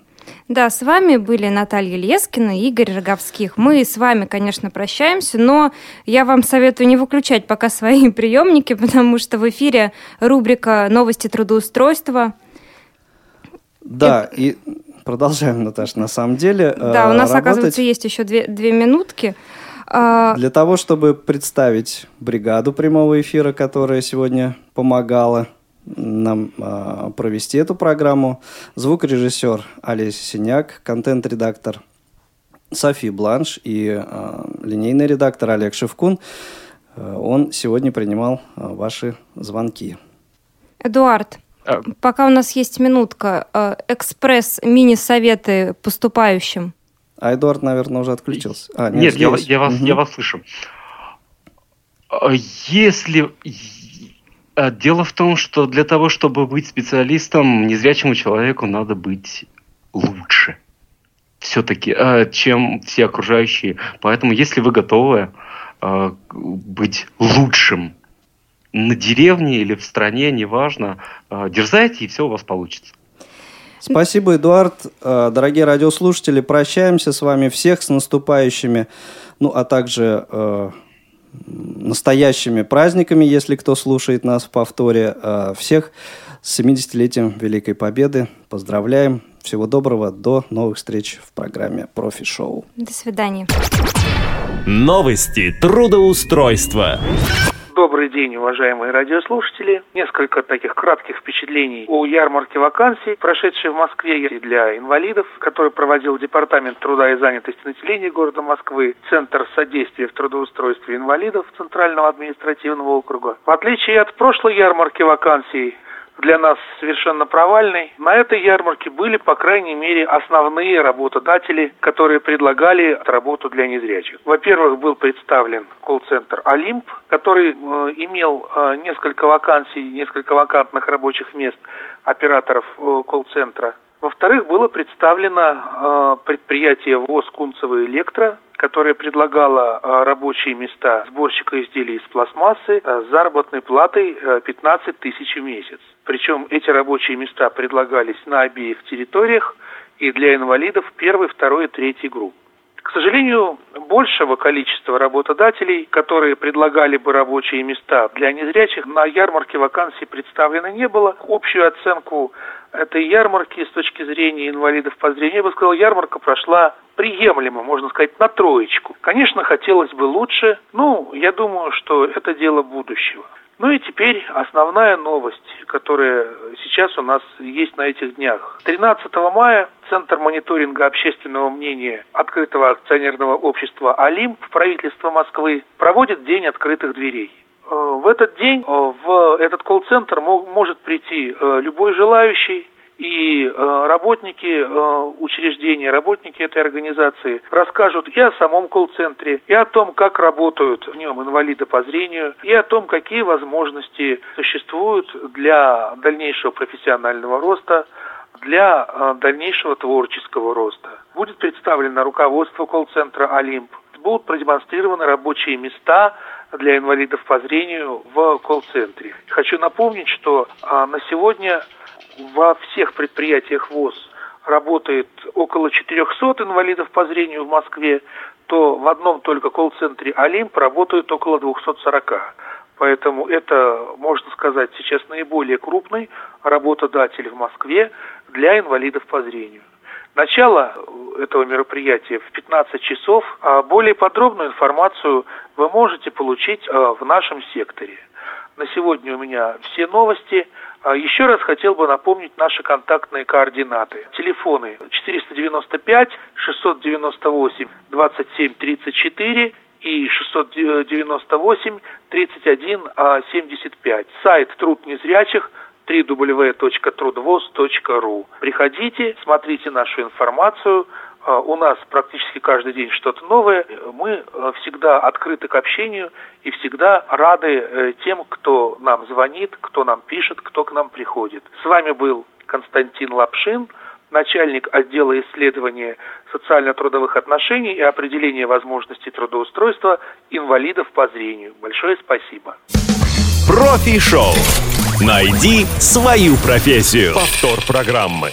Да, с вами были Наталья Лескина и Игорь Роговских. Мы с вами, конечно, прощаемся, но я вам советую не выключать пока свои приемники, потому что в эфире рубрика «Новости трудоустройства». Да, и, и продолжаем, Наташа, на самом деле Да, у нас, работать... оказывается, есть еще две, две минутки. А, Для того, чтобы представить бригаду прямого эфира, которая сегодня помогала нам э, провести эту программу. Звукорежиссер Олеся Синяк, контент-редактор Софи Бланш и э, линейный редактор Олег Шевкун. Э, он сегодня принимал э, ваши звонки. Эдуард, а... пока у нас есть минутка, э, экспресс-мини-советы поступающим. А Эдуард, наверное, уже отключился. А, нет, нет я, я, вас, угу. я вас слышу. Если дело в том, что для того, чтобы быть специалистом, незрячему человеку надо быть лучше все-таки, а, чем все окружающие. Поэтому, если вы готовы а, быть лучшим на деревне или в стране, неважно, дерзайте, и все у вас получится. Спасибо, Эдуард. Дорогие радиослушатели, прощаемся с вами всех с наступающими, ну а также настоящими праздниками, если кто слушает нас в повторе. А всех с 70-летием Великой Победы. Поздравляем. Всего доброго. До новых встреч в программе «Профи-шоу». До свидания. Новости трудоустройства. Добрый день, уважаемые радиослушатели. Несколько таких кратких впечатлений о ярмарке вакансий, прошедшей в Москве для инвалидов, который проводил Департамент труда и занятости населения города Москвы, Центр содействия в трудоустройстве инвалидов Центрального административного округа. В отличие от прошлой ярмарки вакансий, для нас совершенно провальный. На этой ярмарке были, по крайней мере, основные работодатели, которые предлагали работу для незрячих. Во-первых, был представлен колл-центр «Олимп», который э, имел э, несколько вакансий, несколько вакантных рабочих мест операторов э, колл-центра. Во-вторых, было представлено э, предприятие ВОЗ «Кунцево Электро», которое предлагало э, рабочие места сборщика изделий из пластмассы э, с заработной платой э, 15 тысяч в месяц. Причем эти рабочие места предлагались на обеих территориях и для инвалидов первой, второй и третьей групп. К сожалению, большего количества работодателей, которые предлагали бы рабочие места для незрячих, на ярмарке вакансий представлено не было. Общую оценку этой ярмарки с точки зрения инвалидов по зрению, я бы сказал, ярмарка прошла приемлемо, можно сказать, на троечку. Конечно, хотелось бы лучше, но я думаю, что это дело будущего. Ну и теперь основная новость, которая сейчас у нас есть на этих днях. 13 мая Центр мониторинга общественного мнения открытого акционерного общества «Олимп» правительства Москвы проводит День открытых дверей. Э, в этот день э, в этот колл-центр может прийти э, любой желающий, и работники учреждения, работники этой организации расскажут и о самом колл-центре, и о том, как работают в нем инвалиды по зрению, и о том, какие возможности существуют для дальнейшего профессионального роста, для дальнейшего творческого роста. Будет представлено руководство колл-центра «Олимп», будут продемонстрированы рабочие места для инвалидов по зрению в колл-центре. Хочу напомнить, что на сегодня во всех предприятиях ВОЗ работает около 400 инвалидов по зрению в Москве, то в одном только колл-центре «Олимп» работает около 240. Поэтому это, можно сказать, сейчас наиболее крупный работодатель в Москве для инвалидов по зрению. Начало этого мероприятия в 15 часов, а более подробную информацию вы можете получить а, в нашем секторе. На сегодня у меня все новости – а еще раз хотел бы напомнить наши контактные координаты. Телефоны 495 698 27 34 и 698 31 75. Сайт «Труд незрячих» www.трудвоз.ру. Приходите, смотрите нашу информацию – а, у нас практически каждый день что-то новое. Мы э, всегда открыты к общению и всегда рады э, тем, кто нам звонит, кто нам пишет, кто к нам приходит. С вами был Константин Лапшин, начальник отдела исследования социально-трудовых отношений и определения возможностей трудоустройства инвалидов по зрению. Большое спасибо. Профи-шоу. Найди свою профессию. Повтор программы.